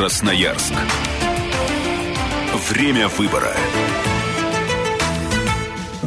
Красноярск. Время выбора.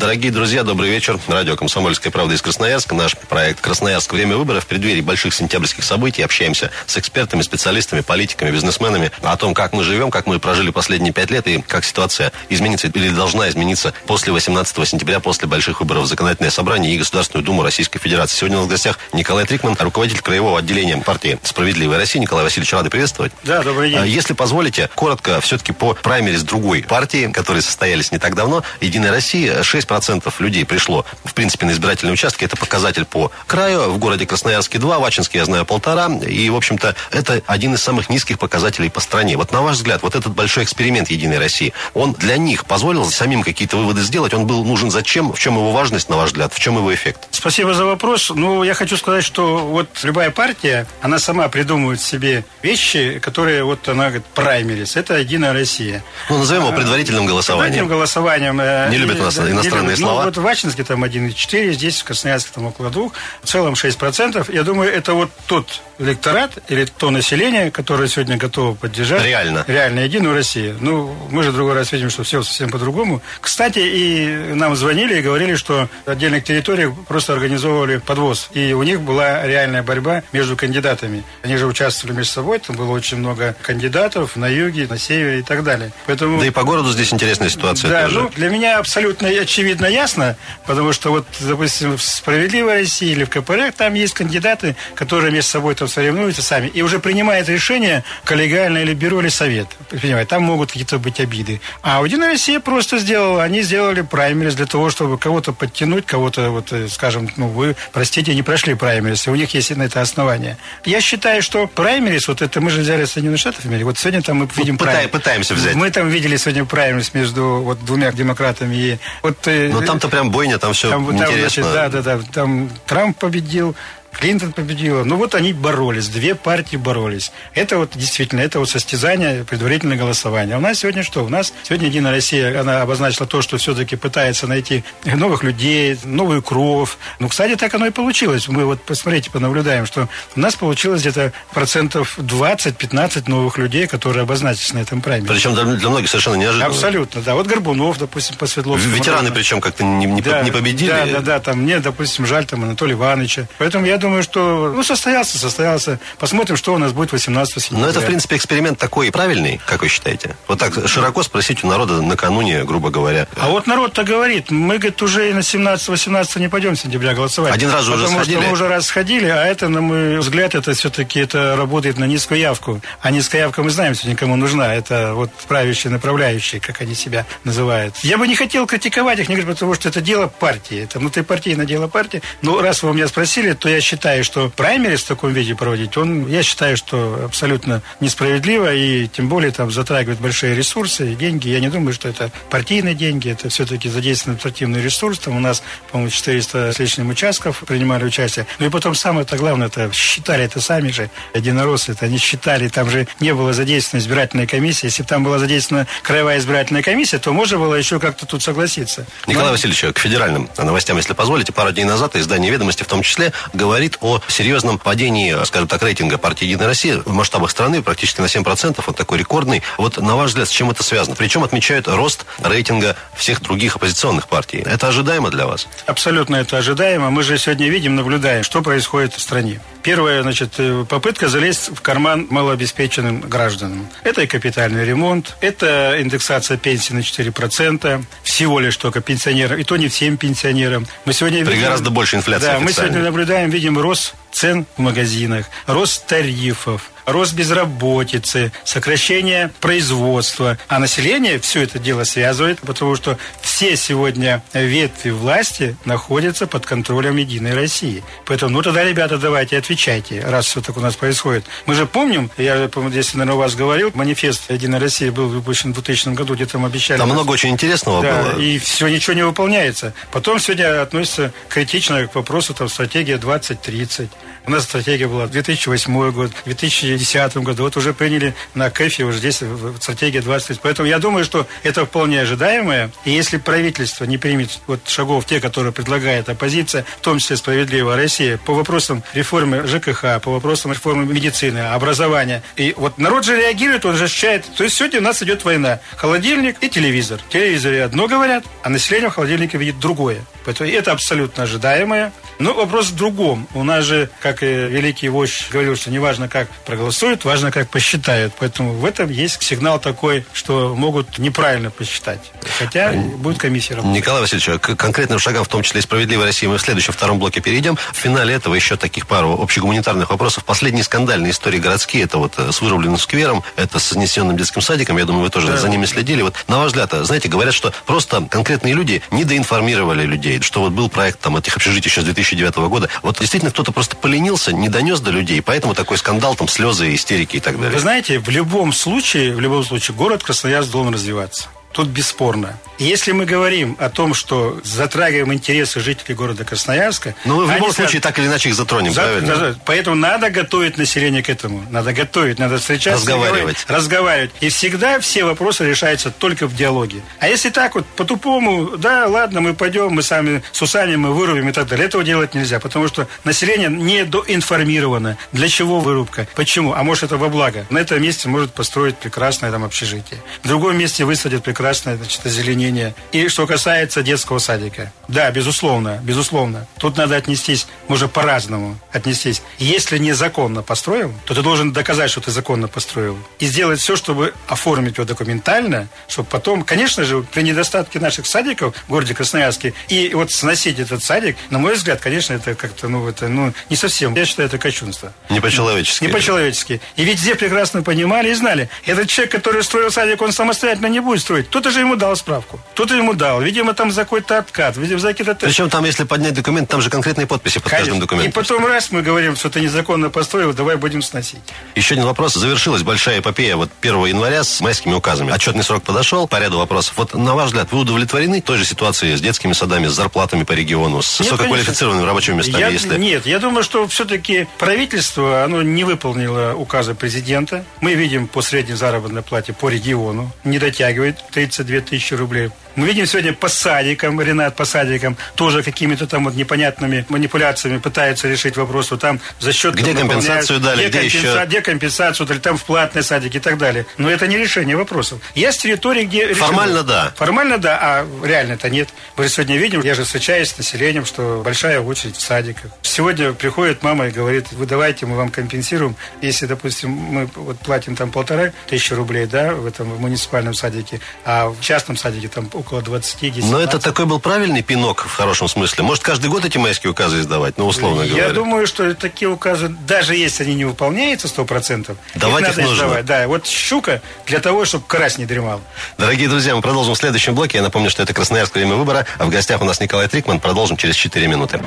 Дорогие друзья, добрый вечер. Радио «Комсомольская правда» из Красноярска. Наш проект «Красноярск. Время выборов». В преддверии больших сентябрьских событий общаемся с экспертами, специалистами, политиками, бизнесменами о том, как мы живем, как мы прожили последние пять лет и как ситуация изменится или должна измениться после 18 сентября, после больших выборов в Законодательное собрание и Государственную Думу Российской Федерации. Сегодня у нас в гостях Николай Трикман, руководитель краевого отделения партии «Справедливая Россия». Николай Васильевич, рады приветствовать. Да, добрый день. А, если позволите, коротко все-таки по праймере с другой партии, которые состоялись не так давно. «Единая Россия» 6 процентов людей пришло, в принципе, на избирательные участки. Это показатель по краю. В городе Красноярске 2, в Ачинске, я знаю, полтора. И, в общем-то, это один из самых низких показателей по стране. Вот на ваш взгляд, вот этот большой эксперимент Единой России, он для них позволил самим какие-то выводы сделать? Он был нужен зачем? В чем его важность, на ваш взгляд? В чем его эффект? Спасибо за вопрос. Ну, я хочу сказать, что вот любая партия, она сама придумывает себе вещи, которые вот она говорит, праймерис. Это Единая Россия. Ну, назовем его а, предварительным голосованием. Предварительным голосованием. Э, не любят у нас иностранные слова. Ну, вот в Ачинске там 1,4, здесь в Красноярске там около 2, в целом 6%. Я думаю, это вот тот электорат или то население, которое сегодня готово поддержать. Реально. Реально, Единую Россию. Ну, мы же в другой раз видим, что все совсем по-другому. Кстати, и нам звонили и говорили, что в отдельных территориях просто организовывали подвоз. И у них была реальная борьба между кандидатами. Они же участвовали между собой, там было очень много кандидатов на юге, на севере и так далее. Поэтому... Да и по городу здесь интересная ситуация да, тоже. Ну, для меня абсолютно очевидно ясно, потому что вот, допустим, в «Справедливой России» или в КПРФ там есть кандидаты, которые между собой там соревнуются сами и уже принимает решение коллегиально или бюро, или совет. Понимаете, там могут какие-то быть обиды. А «Единая Россия» просто сделала, они сделали праймерис для того, чтобы кого-то подтянуть, кого-то, вот, э, скажем, ну, вы, простите, не прошли праймерис, и у них есть на это основание. Я считаю, что праймерис, вот это мы же взяли Соединенных Штатов, вот сегодня там мы видим вот Пытаемся взять. Мы там видели сегодня праймерис между вот двумя демократами и вот... Но там-то прям бойня, там все там, интересно. Там, значит, да, да, да, там Трамп победил, Клинтон победила. Ну вот они боролись, две партии боролись. Это вот действительно, это вот состязание, предварительное голосование. А у нас сегодня что? У нас сегодня Единая Россия, она обозначила то, что все-таки пытается найти новых людей, новую кровь. Ну, кстати, так оно и получилось. Мы вот, посмотрите, понаблюдаем, что у нас получилось где-то процентов 20-15 новых людей, которые обозначились на этом прайме. Причем для, для многих совершенно неожиданно. Абсолютно, да. Вот Горбунов, допустим, по Светловскому. Ветераны причем как-то не, не, да, не победили. Да, да, да. Там мне, допустим, жаль там Анатолия Ивановича. Поэтому я думаю, что ну, состоялся, состоялся. Посмотрим, что у нас будет 18 сентября. Но это, в принципе, эксперимент такой правильный, как вы считаете? Вот так широко спросить у народа накануне, грубо говоря. А вот народ-то говорит, мы, говорит, уже на 17-18 не пойдем сентября голосовать. Один раз уже потому сходили? Что мы уже раз сходили, а это, на мой взгляд, это все-таки это работает на низкую явку. А низкая явка, мы знаем, сегодня кому нужна. Это вот правящие, направляющие, как они себя называют. Я бы не хотел критиковать их, потому что это дело партии. Это внутрипартийное дело партии. Но раз вы у меня спросили, то я считаю, что праймерис в таком виде проводить, он, я считаю, что абсолютно несправедливо и тем более там затрагивает большие ресурсы и деньги. Я не думаю, что это партийные деньги, это все-таки задействованный административный ресурс. Там у нас, по-моему, 400 с лишним участков принимали участие. Ну и потом самое-то главное, это считали это сами же единороссы, это они считали, там же не было задействована избирательная комиссия. Если бы там была задействована краевая избирательная комиссия, то можно было еще как-то тут согласиться. Николай Но... Васильевич, к федеральным новостям, если позволите, пару дней назад издание «Ведомости» в том числе говорит о серьезном падении, скажем так, рейтинга партии «Единая Россия» в масштабах страны практически на 7%, он такой рекордный. Вот на ваш взгляд, с чем это связано? Причем отмечают рост рейтинга всех других оппозиционных партий. Это ожидаемо для вас? Абсолютно это ожидаемо. Мы же сегодня видим, наблюдаем, что происходит в стране. Первая, значит, э, попытка залезть в карман малообеспеченным гражданам. Это и капитальный ремонт, это индексация пенсии на 4%, всего лишь только пенсионерам, и то не всем пенсионерам. Мы сегодня При видим, гораздо больше инфляции Да, мы сегодня наблюдаем, видим рост цен в магазинах, рост тарифов, рост безработицы, сокращение производства. А население все это дело связывает, потому что все сегодня ветви власти находятся под контролем Единой России. Поэтому, ну тогда, ребята, давайте отвечайте, раз все так у нас происходит. Мы же помним, я, по-моему, здесь, наверное, у вас говорил, манифест Единой России был выпущен в 2000 году, где там обещали... Там много очень интересного да, было. и все, ничего не выполняется. Потом сегодня относится критично к вопросу там стратегия 2030. У нас стратегия была 2008 год, 2010 году. Вот уже приняли на КЭФе уже здесь стратегия 20. Поэтому я думаю, что это вполне ожидаемое. И если правительство не примет вот шагов, те, которые предлагает оппозиция, в том числе «Справедливая Россия», по вопросам реформы ЖКХ, по вопросам реформы медицины, образования. И вот народ же реагирует, он же ощущает. То есть сегодня у нас идет война. Холодильник и телевизор. В телевизоре одно говорят, а население в холодильнике видит другое. Поэтому это абсолютно ожидаемое. Но вопрос в другом. У нас же, как и великий вождь говорил, что не важно, как проголосуют, важно, как посчитают. Поэтому в этом есть сигнал такой, что могут неправильно посчитать. Хотя будет комиссия работать. Николай Васильевич, к конкретным шагам, в том числе и «Справедливой России», мы в следующем втором блоке перейдем. В финале этого еще таких пару общегуманитарных вопросов. Последние скандальные истории городские, это вот э, с вырубленным сквером, это с снесенным детским садиком, я думаю, вы тоже да. за ними следили. Вот на ваш взгляд, знаете, говорят, что просто конкретные люди недоинформировали людей, что вот был проект там этих общежитий еще с 2009 года. Вот действительно кто-то просто поленился, не донес до людей, поэтому такой скандал, там слезы, истерики и так далее. Вы знаете, в любом случае, в любом случае, город Красноярск должен развиваться. Тут бесспорно. Если мы говорим о том, что затрагиваем интересы жителей города Красноярска... Ну, в любом случае, так или иначе их затронем, за, правильно? За, поэтому надо готовить население к этому. Надо готовить, надо встречаться. Разговаривать. разговаривать. И всегда все вопросы решаются только в диалоге. А если так вот, по-тупому, да, ладно, мы пойдем, мы сами с усами мы вырубим и так далее. Этого делать нельзя, потому что население не доинформировано. Для чего вырубка? Почему? А может, это во благо. На этом месте может построить прекрасное там общежитие. В другом месте высадят прекрасное, значит, озеленение. И что касается детского садика. Да, безусловно, безусловно. Тут надо отнестись, может, по-разному отнестись. Если незаконно построил, то ты должен доказать, что ты законно построил. И сделать все, чтобы оформить его документально, чтобы потом, конечно же, при недостатке наших садиков в городе Красноярске, и вот сносить этот садик, на мой взгляд, конечно, это как-то, ну, это, ну, не совсем. Я считаю, это кощунство. Не по-человечески. Не по-человечески. И везде прекрасно понимали и знали, этот человек, который строил садик, он самостоятельно не будет строить. Кто-то же ему дал справку. Кто-то ему дал. Видимо, там за какой-то откат. Видимо, за какие-то... Причем там, если поднять документ, там же конкретные подписи под Конечно. каждым документом. И потом раз мы говорим, что ты незаконно построил, давай будем сносить. Еще один вопрос. Завершилась большая эпопея вот 1 января с майскими указами. Отчетный срок подошел по ряду вопросов. Вот на ваш взгляд, вы удовлетворены той же ситуацией с детскими садами, с зарплатами по региону, с нет, высококвалифицированными рабочими местами? Я, если... Нет, я думаю, что все-таки правительство, оно не выполнило указы президента. Мы видим по средней заработной плате по региону не дотягивает 32 тысячи рублей. Мы видим сегодня по садикам, Ренат по садикам, тоже какими-то там вот непонятными манипуляциями пытается решить вопрос, вот там за счет... Где компенсацию дали, где, где компенса... еще? Где компенсацию дали, там в платные садики и так далее. Но это не решение вопросов. Есть территории, где... Решено. Формально да. Формально да, а реально-то нет. Мы сегодня видим, я же встречаюсь с населением, что большая очередь в садиках. Сегодня приходит мама и говорит, вы давайте, мы вам компенсируем. Если, допустим, мы вот платим там полтора тысячи рублей, да, в этом муниципальном садике, а в частном садике там около 20 Но это такой был правильный пинок в хорошем смысле. Может, каждый год эти майские указы издавать, ну, условно Я говоря. Я думаю, что такие указы, даже если они не выполняются 100%, Давать их, их нужно. Издавать. Да, вот щука для того, чтобы карась не дремал. Дорогие друзья, мы продолжим в следующем блоке. Я напомню, что это Красноярск время выбора, а в гостях у нас Николай Трикман. Продолжим через 4 минуты.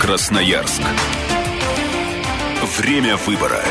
Красноярск. Время выбора.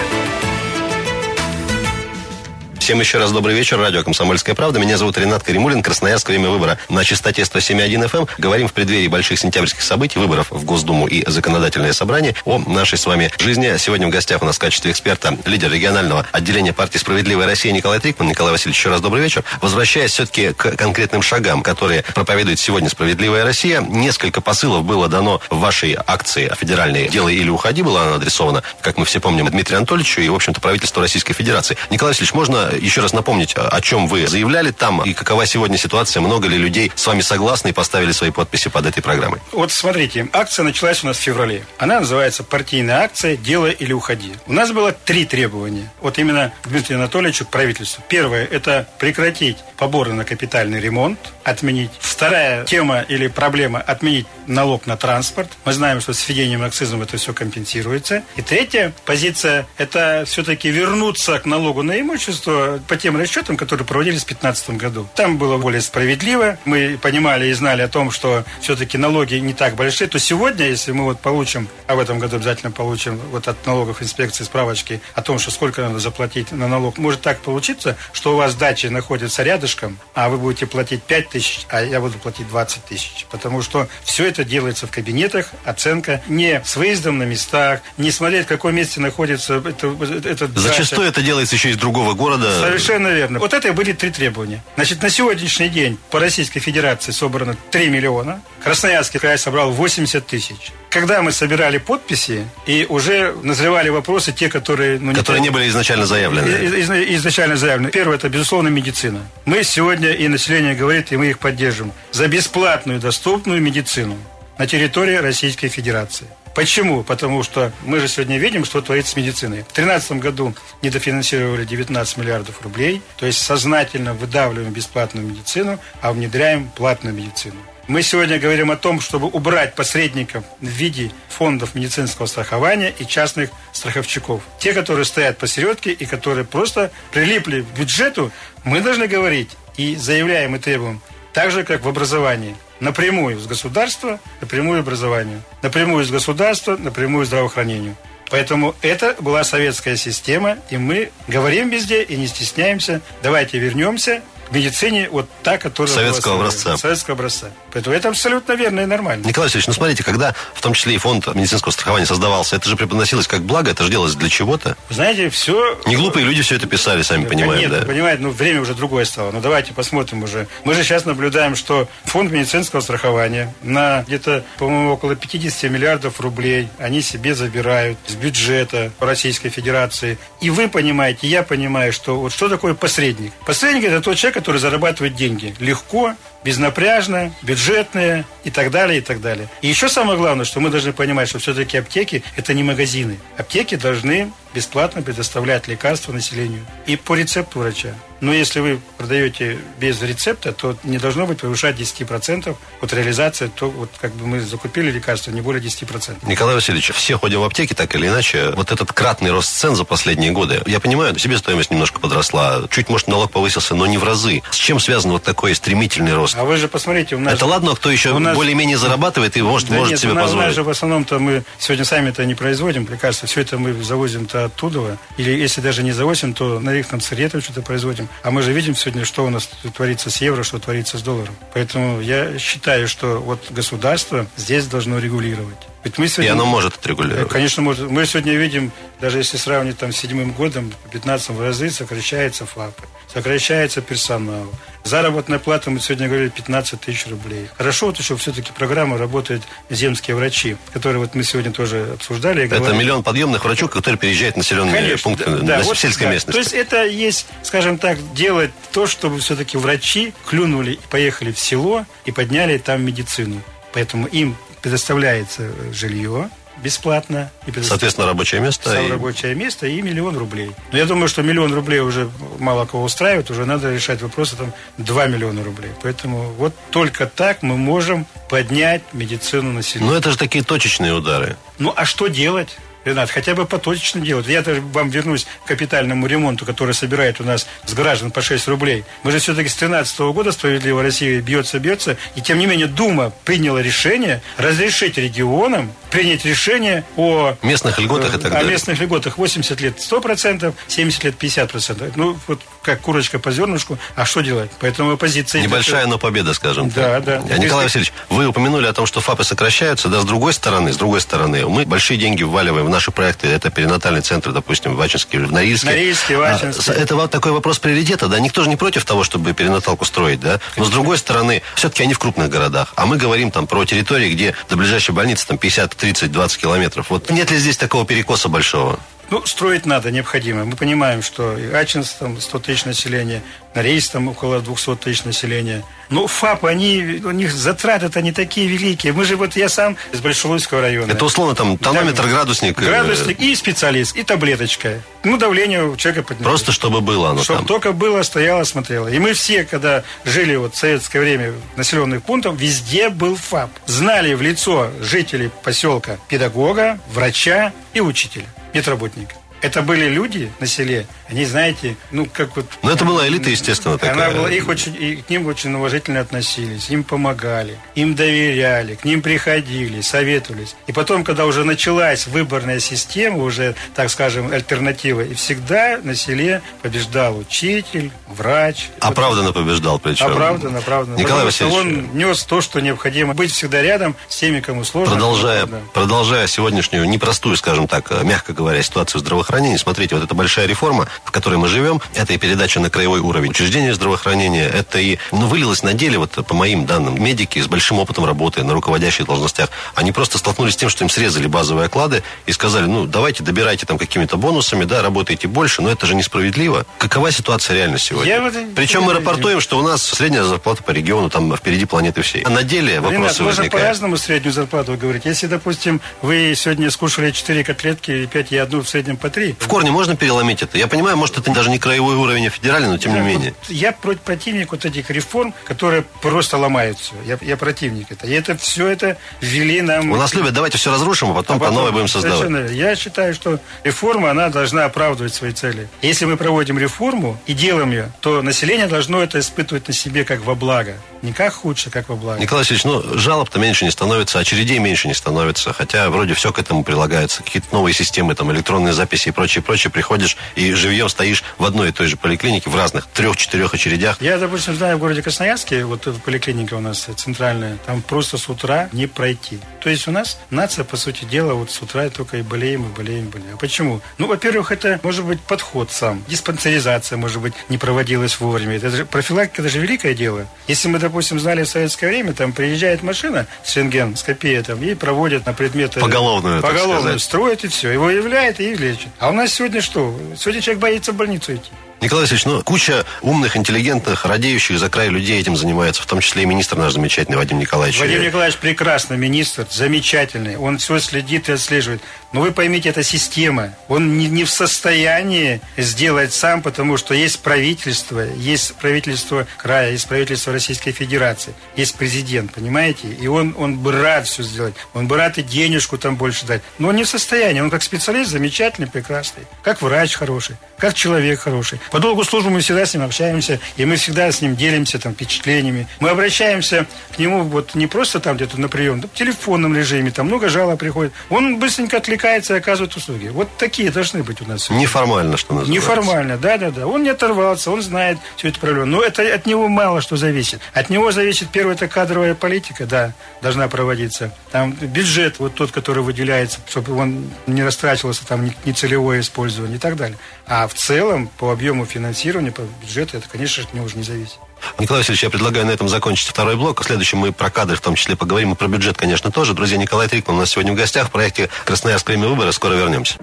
Всем еще раз добрый вечер. Радио «Комсомольская правда». Меня зовут Ренат Каримулин. Красноярск. Время выбора. На частоте 107.1 FM. Эм. Говорим в преддверии больших сентябрьских событий, выборов в Госдуму и законодательное собрание о нашей с вами жизни. Сегодня в гостях у нас в качестве эксперта лидер регионального отделения партии «Справедливая Россия» Николай Трикман. Николай Васильевич, еще раз добрый вечер. Возвращаясь все-таки к конкретным шагам, которые проповедует сегодня «Справедливая Россия», несколько посылов было дано в вашей акции федеральной «Делай или уходи» была она адресована, как мы все помним, Дмитрию Анатольевичу и, в общем-то, правительству Российской Федерации. Николай Васильевич, можно еще раз напомнить, о чем вы заявляли там и какова сегодня ситуация, много ли людей с вами согласны и поставили свои подписи под этой программой? Вот смотрите, акция началась у нас в феврале. Она называется «Партийная акция. Делай или уходи». У нас было три требования. Вот именно Дмитрию Анатольевичу правительству. Первое – это прекратить поборы на капитальный ремонт, отменить. Вторая тема или проблема – отменить налог на транспорт. Мы знаем, что с введением акцизом это все компенсируется. И третья позиция – это все-таки вернуться к налогу на имущество что по тем расчетам, которые проводились в 2015 году, там было более справедливо. Мы понимали и знали о том, что все-таки налоги не так большие. То сегодня, если мы вот получим, а в этом году обязательно получим вот от налогов инспекции справочки о том, что сколько надо заплатить на налог, может так получиться, что у вас дача находится рядышком, а вы будете платить 5 тысяч, а я буду платить 20 тысяч. Потому что все это делается в кабинетах, оценка не с выездом на местах, не смотреть, в каком месте находится это, это Зачастую это делается еще из другого города. Совершенно верно. Вот это были три требования. Значит, на сегодняшний день по Российской Федерации собрано 3 миллиона. Красноярский край собрал 80 тысяч. Когда мы собирали подписи и уже назревали вопросы, те, которые... Ну, которые не, не были изначально заявлены. Из, изначально заявлены. Первое, это, безусловно, медицина. Мы сегодня, и население говорит, и мы их поддержим, за бесплатную, доступную медицину на территории Российской Федерации. Почему? Потому что мы же сегодня видим, что творится с медициной. В 2013 году недофинансировали 19 миллиардов рублей, то есть сознательно выдавливаем бесплатную медицину, а внедряем платную медицину. Мы сегодня говорим о том, чтобы убрать посредников в виде фондов медицинского страхования и частных страховщиков. Те, которые стоят посередке и которые просто прилипли к бюджету, мы должны говорить и заявляем и требуем, так же, как в образовании – напрямую с государства, напрямую образованию, напрямую с государства, напрямую здравоохранению. Поэтому это была советская система, и мы говорим везде и не стесняемся. Давайте вернемся медицине вот та, которая Советского была, образца. Советского образца. Поэтому это абсолютно верно и нормально. Николай Васильевич, ну смотрите, когда в том числе и фонд медицинского страхования создавался, это же преподносилось как благо, это же делалось для чего-то. Знаете, все... Не глупые люди все это писали, сами понимаете, Нет, да? понимаете, ну время уже другое стало. Ну давайте посмотрим уже. Мы же сейчас наблюдаем, что фонд медицинского страхования на где-то, по-моему, около 50 миллиардов рублей они себе забирают с бюджета Российской Федерации. И вы понимаете, я понимаю, что вот что такое посредник. Посредник это тот человек, который зарабатывает деньги легко, безнапряжно, бюджетные и так далее, и так далее. И еще самое главное, что мы должны понимать, что все-таки аптеки – это не магазины. Аптеки должны бесплатно предоставлять лекарства населению и по рецепту врача. Но если вы продаете без рецепта, то не должно быть превышать 10% от реализации, то вот как бы мы закупили лекарство не более 10%. Николай Васильевич, все ходим в аптеки так или иначе. Вот этот кратный рост цен за последние годы, я понимаю, себестоимость немножко подросла, чуть, может, налог повысился, но не в разы. С чем связан вот такой стремительный рост? А вы же посмотрите, у нас... Это ладно, кто еще нас... более-менее зарабатывает и может, да может нет, себе у нас, позволить. У нас же в основном-то мы сегодня сами-то не производим лекарства, все это мы завозим-то оттуда. Или если даже не завозим, то на их там сырье что-то производим. А мы же видим сегодня, что у нас творится с евро, что творится с долларом. Поэтому я считаю, что вот государство здесь должно регулировать. Ведь мы сегодня, И оно может отрегулировать. Конечно, может. Мы сегодня видим, даже если сравнить там с седьмым годом, в 15 разы сокращается ФАПы, сокращается персонал. Заработная плата, мы сегодня говорили, 15 тысяч рублей. Хорошо, вот еще все-таки программа работает земские врачи, которые вот мы сегодня тоже обсуждали. Это говорили. миллион подъемных врачей, которые переезжают в населенные Конечно, пункты да, на вот, сельской да. местности. То есть это есть, скажем так, делать то, чтобы все-таки врачи клюнули и поехали в село и подняли там медицину. Поэтому им предоставляется жилье, бесплатно. И Соответственно, рабочее место. И... Рабочее место и миллион рублей. Но я думаю, что миллион рублей уже мало кого устраивает, уже надо решать вопросы там 2 миллиона рублей. Поэтому вот только так мы можем поднять медицину населения. Но это же такие точечные удары. Ну, а что делать? Ренат, хотя бы поточечно делать. Я даже вам вернусь к капитальному ремонту, который собирает у нас с граждан по 6 рублей. Мы же все-таки с 2013 года «Справедливая Россия» бьется, бьется, и тем не менее Дума приняла решение разрешить регионам принять решение о... Местных льготах и так далее. О местных льготах 80 лет 100%, 70 лет 50%. Ну, вот как курочка по зернышку, а что делать? Поэтому оппозиция... Небольшая, но победа, скажем да, так. Да, да. Николай Васильевич, вы упомянули о том, что ФАПы сокращаются, да, с другой стороны, с другой стороны, мы большие деньги вваливаем наши проекты, это перинатальный центр, допустим, в Ачинске, в Норильске. Ачинске. А, это вот такой вопрос приоритета, да, никто же не против того, чтобы перинаталку строить, да, но с другой стороны, все-таки они в крупных городах, а мы говорим там про территории, где до ближайшей больницы там 50, 30, 20 километров. Вот нет ли здесь такого перекоса большого? Ну, строить надо, необходимо. Мы понимаем, что и Ачинск, там 100 тысяч населения, Норейс, там около 200 тысяч населения. Но ФАП, они, у них затраты-то не такие великие. Мы же, вот я сам из Большелуйского района. Это условно там тонометр, градусник. Э, градусник и специалист, и таблеточка. Ну, давление у человека поднялось. Просто чтобы было оно Чтобы там. только было, стояло, смотрело. И мы все, когда жили вот в советское время населенных пунктах, везде был ФАП. Знали в лицо жителей поселка педагога, врача и учителя медработника. Это были люди на селе, они, знаете, ну, как вот... Но это была элита, естественно, такая. Она была, их очень, и к ним очень уважительно относились, им помогали, им доверяли, к ним приходили, советовались. И потом, когда уже началась выборная система, уже, так скажем, альтернатива, и всегда на селе побеждал учитель, врач. Оправданно побеждал, причем. Оправданно, оправданно. Николай Васильевич. он нес то, что необходимо. Быть всегда рядом с теми, кому сложно. Продолжая, продолжая сегодняшнюю непростую, скажем так, мягко говоря, ситуацию здравоохранения, смотрите, вот эта большая реформа, в которой мы живем, это и передача на краевой уровень учреждения здравоохранения, это и ну, вылилось на деле, вот по моим данным, медики с большим опытом работы на руководящих должностях, они просто столкнулись с тем, что им срезали базовые оклады и сказали, ну, давайте добирайте там какими-то бонусами, да, работайте больше, но это же несправедливо. Какова ситуация реально сегодня? Я. Причем мы рапортуем, что у нас средняя зарплата по региону там впереди планеты всей. А на деле вопросы Ренат, возникают. можно по-разному среднюю зарплату говорить. Если, допустим, вы сегодня скушали 4 котлетки и 5 и одну в среднем по 3. В корне можно переломить это? Я понимаю, может, это даже не краевой уровень, а федеральный, но тем я, не менее. Вот, я против противник вот этих реформ, которые просто ломают все. Я, я противник это. И это все это ввели нам... У нас любят, давайте все разрушим, а потом, а потом по новой будем создавать. Я считаю, что реформа, она должна оправдывать свои цели. Если мы проводим реформу и делаем ее, то население должно это испытывать на себе как во благо. Не как худше, как во благо. Николай Васильевич, ну, жалоб-то меньше не становится, очередей меньше не становится. Хотя вроде все к этому прилагается. Какие-то новые системы, там, электронные записи и прочее, прочее. Приходишь и живьем стоишь в одной и той же поликлинике, в разных трех-четырех очередях. Я, допустим, знаю в городе Красноярске, вот поликлиника у нас центральная, там просто с утра не пройти. То есть у нас нация, по сути дела, вот с утра только и болеем, и болеем, и болеем. А почему? Ну, во-первых, это может быть подход сам. Диспансеризация, может быть, не проводилась вовремя. Это же профилактика, это же великое дело. Если мы, допустим, знали в советское время, там приезжает машина с рентген, с копия, там, и проводят на предметы... Поголовную, Поголовную, строят и все. Его являют и лечат. А у нас сегодня что? Сегодня человек боится в больницу идти. Николай Васильевич, ну, куча умных, интеллигентных, радеющих за край людей этим занимается, в том числе и министр наш замечательный Вадим Николаевич. Вадим Николаевич прекрасный министр, замечательный. Он все следит и отслеживает. Но вы поймите, это система. Он не, не в состоянии сделать сам, потому что есть правительство, есть правительство края, есть правительство Российской Федерации, есть президент, понимаете? И он, он бы рад все сделать. Он бы рад и денежку там больше дать. Но он не в состоянии. Он как специалист замечательный, прекрасный. Как врач хороший, как человек хороший. По долгу службы мы всегда с ним общаемся, и мы всегда с ним делимся там впечатлениями. Мы обращаемся к нему вот не просто там где-то на прием, да, в телефонном режиме, там много жалоб приходит. Он быстренько отвлекается и оказывает услуги. Вот такие должны быть у нас. Неформально, что называется. Неформально, да-да-да. Он не оторвался, он знает всю эту проблему. Но это от него мало что зависит. От него зависит, первое, это кадровая политика, да, должна проводиться. Там бюджет, вот тот, который выделяется, чтобы он не растратился, там нецелевое использование и так далее. А в целом, по объему финансирования, по бюджету, это, конечно, от него уже не зависит. Николай Васильевич, я предлагаю на этом закончить второй блок. В следующем мы про кадры в том числе поговорим, и про бюджет, конечно, тоже. Друзья, Николай Трикман у нас сегодня в гостях в проекте «Красноярск. Время выбора». Скоро вернемся.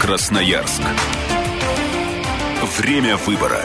Красноярск. Время выбора.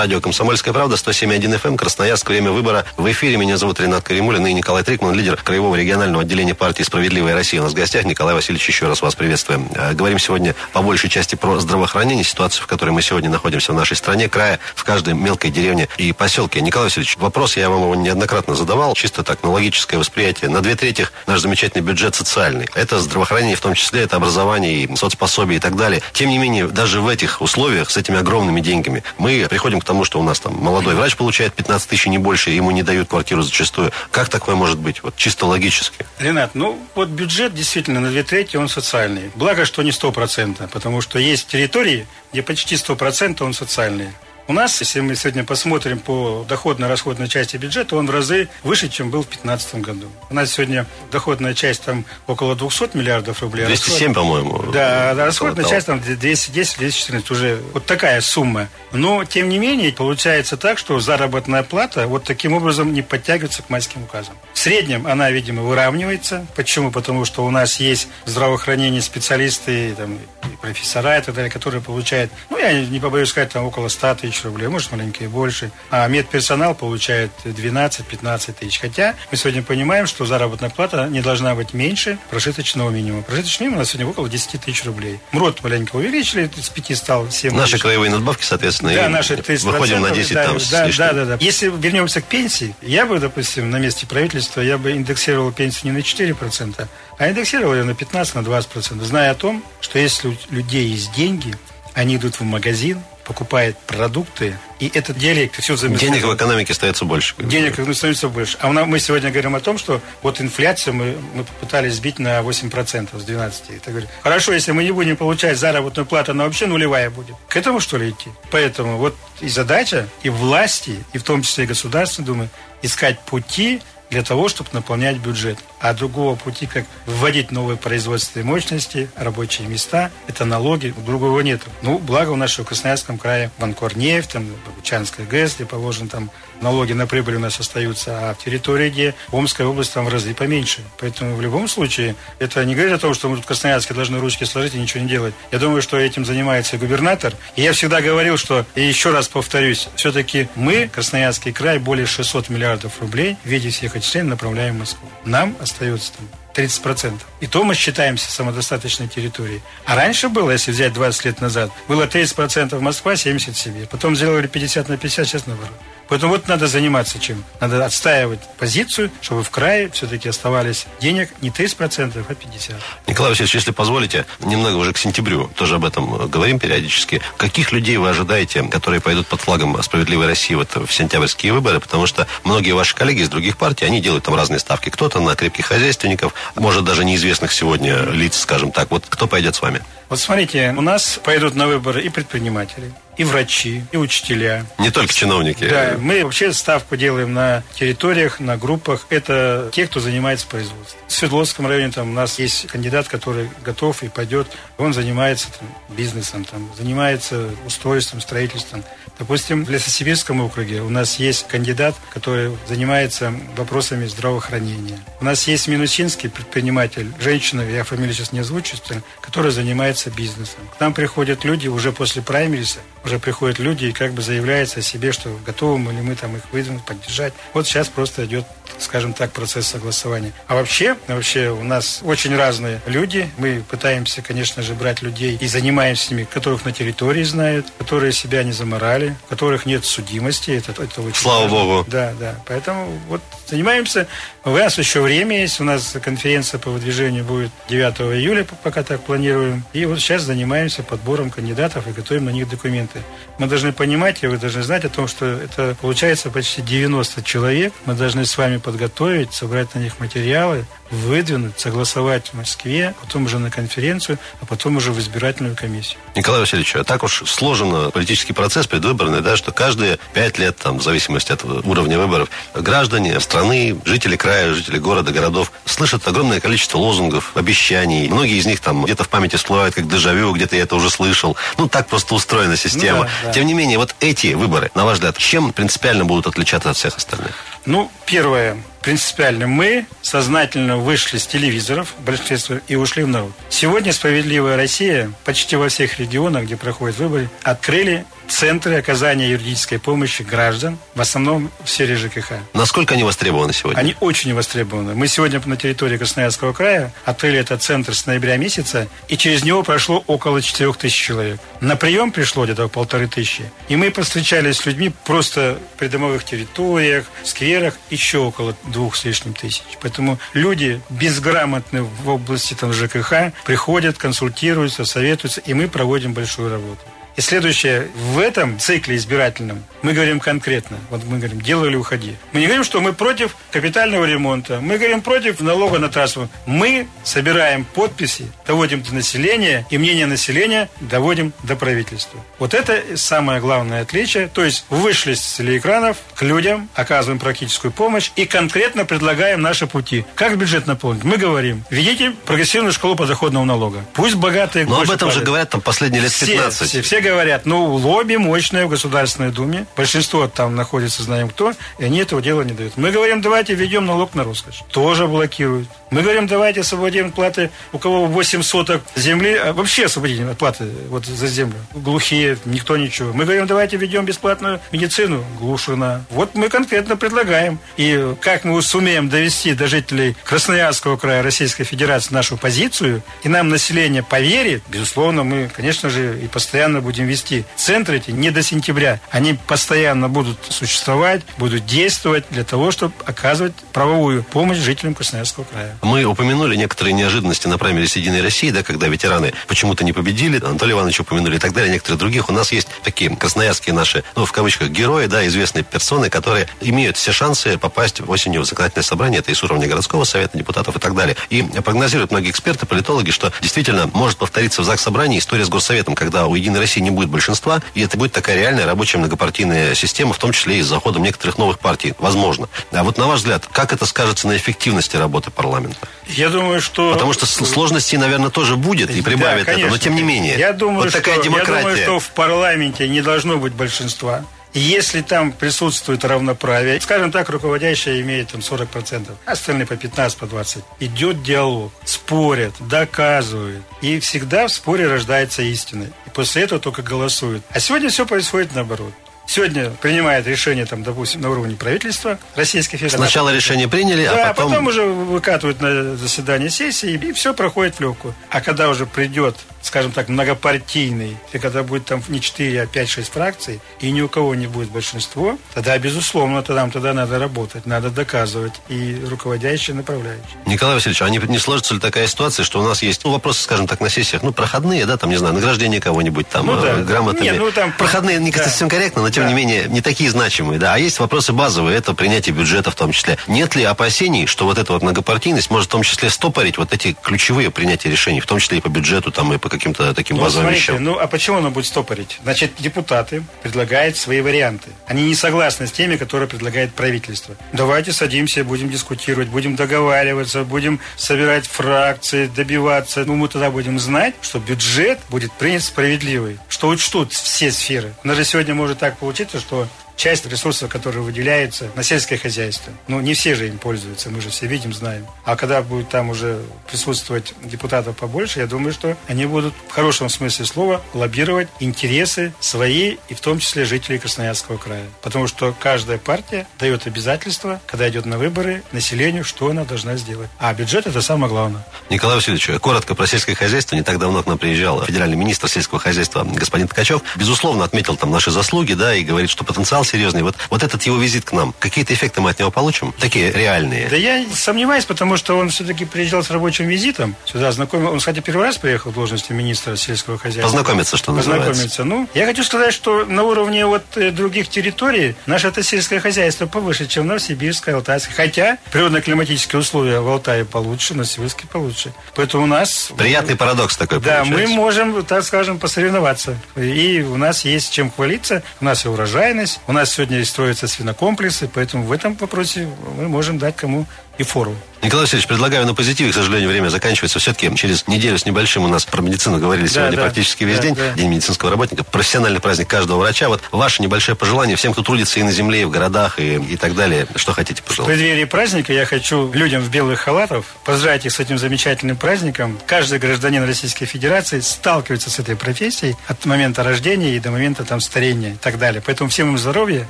Радио «Комсомольская правда», 107.1 FM, эм, Красноярск, время выбора. В эфире меня зовут Ренат Каримулин и Николай Трикман, лидер Краевого регионального отделения партии «Справедливая Россия». У нас в гостях Николай Васильевич, еще раз вас приветствуем. Э, говорим сегодня по большей части про здравоохранение, ситуацию, в которой мы сегодня находимся в нашей стране, края, в каждой мелкой деревне и поселке. Николай Васильевич, вопрос я вам его неоднократно задавал, чисто так, на логическое восприятие. На две трети наш замечательный бюджет социальный. Это здравоохранение, в том числе, это образование и соцпособие и так далее. Тем не менее, даже в этих условиях, с этими огромными деньгами, мы приходим к тому, что у нас там молодой врач получает 15 тысяч не больше, ему не дают квартиру зачастую. Как такое может быть? Вот чисто логически. Ренат, ну вот бюджет действительно на две трети он социальный. Благо, что не стопроцентно, потому что есть территории, где почти сто процентов он социальный. У нас, если мы сегодня посмотрим по доходно-расходной части бюджета, он в разы выше, чем был в 2015 году. У нас сегодня доходная часть там около 200 миллиардов рублей. 207, по-моему. Да, а расходная часть там 210-214, уже вот такая сумма. Но, тем не менее, получается так, что заработная плата вот таким образом не подтягивается к майским указам. В среднем она, видимо, выравнивается. Почему? Потому что у нас есть здравоохранение специалисты, там, профессора и так далее, которые получают, ну, я не побоюсь сказать, там около 100 тысяч рублей, может, маленько и больше. А медперсонал получает 12-15 тысяч. Хотя мы сегодня понимаем, что заработная плата не должна быть меньше прожиточного минимума. Прожиточный минимум у нас сегодня около 10 тысяч рублей. МРОД маленько увеличили, с 5 стал 7 Наши тысяч. краевые надбавки, соответственно, Да, наши 30%. выходим на 10 да, там да, да, да, да. Если вернемся к пенсии, я бы, допустим, на месте правительства, я бы индексировал пенсию не на 4%, а индексировал ее на 15, на 20%, зная о том, что если у людей есть деньги, они идут в магазин, покупают продукты, и этот диалект все замечательно. Денег в экономике остается больше. Денег ну, становится больше. А у нас, мы сегодня говорим о том, что вот инфляцию мы, мы попытались сбить на 8% с 12. Это говорю, хорошо, если мы не будем получать заработную плату, она вообще нулевая будет. К этому что ли идти? Поэтому вот и задача, и власти, и в том числе и государства, думаю, искать пути для того, чтобы наполнять бюджет. А другого пути, как вводить новые производственные мощности, рабочие места, это налоги, другого нет. Ну, благо в нашем Красноярском крае Банкорнефть, там, Богучанская ГЭС, где положен там налоги на прибыль у нас остаются, а в территории, где Омская область, там в разы поменьше. Поэтому в любом случае, это не говорит о том, что мы тут в Красноярске должны ручки сложить и ничего не делать. Я думаю, что этим занимается губернатор. И я всегда говорил, что, и еще раз повторюсь, все-таки мы, Красноярский край, более 600 миллиардов рублей в виде всех отчислений направляем в Москву. Нам остается там 30%. И то мы считаемся самодостаточной территорией. А раньше было, если взять 20 лет назад, было 30% Москва, 70% себе. Потом сделали 50 на 50, сейчас наоборот. Поэтому вот надо заниматься чем? Надо отстаивать позицию, чтобы в крае все-таки оставались денег не 30%, а 50%. Николай Васильевич, если позволите, немного уже к сентябрю, тоже об этом говорим периодически. Каких людей вы ожидаете, которые пойдут под флагом «Справедливой России» вот в сентябрьские выборы? Потому что многие ваши коллеги из других партий, они делают там разные ставки. Кто-то на крепких хозяйственников, может, даже неизвестных сегодня лиц, скажем так. Вот кто пойдет с вами? Вот смотрите, у нас пойдут на выборы и предприниматели, и врачи, и учителя. Не только чиновники. Да, мы вообще ставку делаем на территориях, на группах. Это те, кто занимается производством. В Свердловском районе там у нас есть кандидат, который готов и пойдет. Он занимается там, бизнесом, там, занимается устройством, строительством. Допустим, в Лесосибирском округе у нас есть кандидат, который занимается вопросами здравоохранения. У нас есть Минусинский предприниматель, женщина, я фамилию сейчас не озвучу, которая занимается бизнесом. К нам приходят люди уже после праймериса, уже приходят люди и как бы заявляются о себе, что готовы мы ли мы там их выдвинуть, поддержать. Вот сейчас просто идет, скажем так, процесс согласования. А вообще, вообще у нас очень разные люди. Мы пытаемся, конечно же, брать людей и занимаемся с ними, которых на территории знают, которые себя не заморали, которых нет судимости. Это, это очень Слава важно. Богу. Да, да. Поэтому вот занимаемся. У нас еще время есть. У нас конференция по выдвижению будет 9 июля, пока так планируем. И вот сейчас занимаемся подбором кандидатов и готовим на них документы. Мы должны понимать, и вы должны знать о том, что это получается почти 90 человек. Мы должны с вами подготовить, собрать на них материалы, выдвинуть, согласовать в Москве, потом уже на конференцию, а потом уже в избирательную комиссию. Николай Васильевич, а так уж сложен политический процесс предвыборный, да, что каждые пять лет, там, в зависимости от уровня выборов, граждане страны, жители края, жители города, городов слышат огромное количество лозунгов, обещаний. Многие из них там где-то в памяти всплывают как дежавю, где-то я это уже слышал. Ну, так просто устроена система. Ну, да, да. Тем не менее, вот эти выборы, на ваш взгляд, чем принципиально будут отличаться от всех остальных? Ну, первое, принципиально, мы сознательно вышли с телевизоров, большинство, и ушли в народ. Сегодня «Справедливая Россия» почти во всех регионах, где проходят выборы, открыли центры оказания юридической помощи граждан, в основном в сфере ЖКХ. Насколько они востребованы сегодня? Они очень востребованы. Мы сегодня на территории Красноярского края открыли этот центр с ноября месяца, и через него прошло около 4 тысяч человек. На прием пришло где-то полторы тысячи. И мы повстречались с людьми просто в придомовых территориях, в скверах, еще около двух с лишним тысяч. Поэтому люди безграмотные в области там, ЖКХ приходят, консультируются, советуются, и мы проводим большую работу. И следующее, в этом цикле избирательном мы говорим конкретно. Вот мы говорим, делай или уходи. Мы не говорим, что мы против капитального ремонта. Мы говорим против налога на трассу. Мы собираем подписи, доводим до населения, и мнение населения доводим до правительства. Вот это самое главное отличие. То есть вышли с телеэкранов к людям, оказываем практическую помощь и конкретно предлагаем наши пути. Как бюджет наполнить? Мы говорим, введите прогрессивную школу подоходного налога. Пусть богатые Но об этом же платят. говорят там последние лет Все, 15. все, все говорят, ну, лобби мощное в Государственной Думе. Большинство там находится, знаем кто, и они этого дела не дают. Мы говорим, давайте введем налог на роскошь. Тоже блокируют. Мы говорим, давайте освободим платы, у кого 8 соток земли, а вообще освободим от платы вот за землю. Глухие, никто ничего. Мы говорим, давайте ведем бесплатную медицину. Глушина. Вот мы конкретно предлагаем. И как мы сумеем довести до жителей Красноярского края Российской Федерации нашу позицию, и нам население поверит, безусловно, мы, конечно же, и постоянно будем вести центры эти не до сентября. Они постоянно будут существовать, будут действовать для того, чтобы оказывать правовую помощь жителям Красноярского края. Мы упомянули некоторые неожиданности на праймере Единой России, да, когда ветераны почему-то не победили, Анатолий Иванович упомянули и так далее, некоторые других. У нас есть такие красноярские наши, ну, в кавычках, герои, да, известные персоны, которые имеют все шансы попасть осенью в законодательное собрание, это и с уровня городского совета, депутатов и так далее. И прогнозируют многие эксперты, политологи, что действительно может повториться в ЗАГС собрании история с Горсоветом, когда у Единой России не будет большинства, и это будет такая реальная рабочая многопартийная система, в том числе и с заходом некоторых новых партий. Возможно. А вот на ваш взгляд, как это скажется на эффективности работы парламента? Я думаю, что... Потому что сложностей, наверное, тоже будет и прибавит да, это, но тем не менее. Я думаю, вот такая что, демократия. Я думаю, что в парламенте не должно быть большинства. Если там присутствует равноправие, скажем так, руководящая имеет там 40%, остальные по 15, по 20, идет диалог, спорят, доказывают. И всегда в споре рождается истина. И после этого только голосуют. А сегодня все происходит наоборот сегодня принимает решение, там, допустим, на уровне правительства Российской Федерации. Сначала решение приняли, а да, а потом... потом уже выкатывают на заседание сессии, и все проходит в легкую. А когда уже придет скажем так, многопартийный, и когда будет там не 4, а 5-6 фракций, и ни у кого не будет большинство, тогда, безусловно, тогда, тогда надо работать, надо доказывать и руководящие, и направляющие. Николай Васильевич, а не, не сложится ли такая ситуация, что у нас есть ну, вопросы, скажем так, на сессиях, ну, проходные, да, там, не знаю, награждение кого-нибудь там, ну, да. Э, грамотами. Нет, ну, там... Проходные не да. совсем корректно, но, тем да. не менее, не такие значимые, да. А есть вопросы базовые, это принятие бюджета в том числе. Нет ли опасений, что вот эта вот многопартийность может в том числе стопорить вот эти ключевые принятия решений, в том числе и по бюджету, там, и по каким-то таким ну, базовым смотрите, вещам. Ну, а почему оно будет стопорить? Значит, депутаты предлагают свои варианты. Они не согласны с теми, которые предлагает правительство. Давайте садимся, будем дискутировать, будем договариваться, будем собирать фракции, добиваться. Ну, мы тогда будем знать, что бюджет будет принят справедливый, что учтут все сферы. У нас же сегодня может так получиться, что часть ресурсов, которые выделяются на сельское хозяйство. Ну, не все же им пользуются, мы же все видим, знаем. А когда будет там уже присутствовать депутатов побольше, я думаю, что они будут в хорошем смысле слова лоббировать интересы свои и в том числе жителей Красноярского края. Потому что каждая партия дает обязательства, когда идет на выборы, населению, что она должна сделать. А бюджет это самое главное. Николай Васильевич, коротко про сельское хозяйство. Не так давно к нам приезжал федеральный министр сельского хозяйства господин Ткачев. Безусловно, отметил там наши заслуги, да, и говорит, что потенциал серьезный. Вот, вот этот его визит к нам, какие-то эффекты мы от него получим? Такие реальные? Да я сомневаюсь, потому что он все-таки приезжал с рабочим визитом сюда, знакомил. Он, кстати, первый раз приехал в должности министра сельского хозяйства. Познакомиться, что Познакомиться. называется. Ну, я хочу сказать, что на уровне вот э, других территорий наше это сельское хозяйство повыше, чем Новосибирское, Алтайское. Хотя природно-климатические условия в Алтае получше, на Сибирске получше. Поэтому у нас... Приятный парадокс такой Да, получается. мы можем, так скажем, посоревноваться. И у нас есть чем хвалиться. У нас и урожайность, у нас нас сегодня строятся свинокомплексы, поэтому в этом вопросе мы можем дать кому и форум. Николай Васильевич, предлагаю на позитиве, к сожалению, время заканчивается. Все-таки через неделю с небольшим у нас про медицину говорили да, сегодня да, практически весь да, день. Да. День медицинского работника, профессиональный праздник каждого врача. Вот ваше небольшое пожелание всем, кто трудится и на земле, и в городах, и, и так далее. Что хотите пожелать? В преддверии праздника я хочу людям в белых халатах поздравить их с этим замечательным праздником. Каждый гражданин Российской Федерации сталкивается с этой профессией от момента рождения и до момента там старения и так далее. Поэтому всем им здоровья,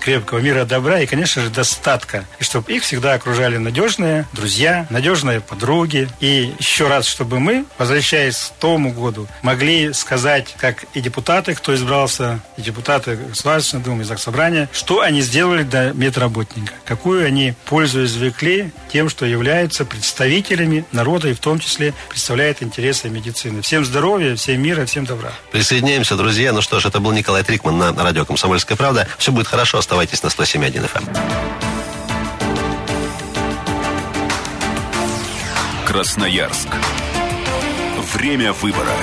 крепкого мира, добра и, конечно же, достатка. И чтобы их всегда окружали надежные друзья, надежные подруги. И еще раз, чтобы мы, возвращаясь к тому году, могли сказать, как и депутаты, кто избрался, и депутаты Государственной Думы, и Собрания, что они сделали для медработника, какую они пользу извлекли тем, что являются представителями народа и в том числе представляют интересы медицины. Всем здоровья, всем мира, всем добра. Присоединяемся, друзья. Ну что ж, это был Николай Трикман на радио «Комсомольская правда». Все будет хорошо, оставайтесь на 107.1 FM. Красноярск. Время выбора.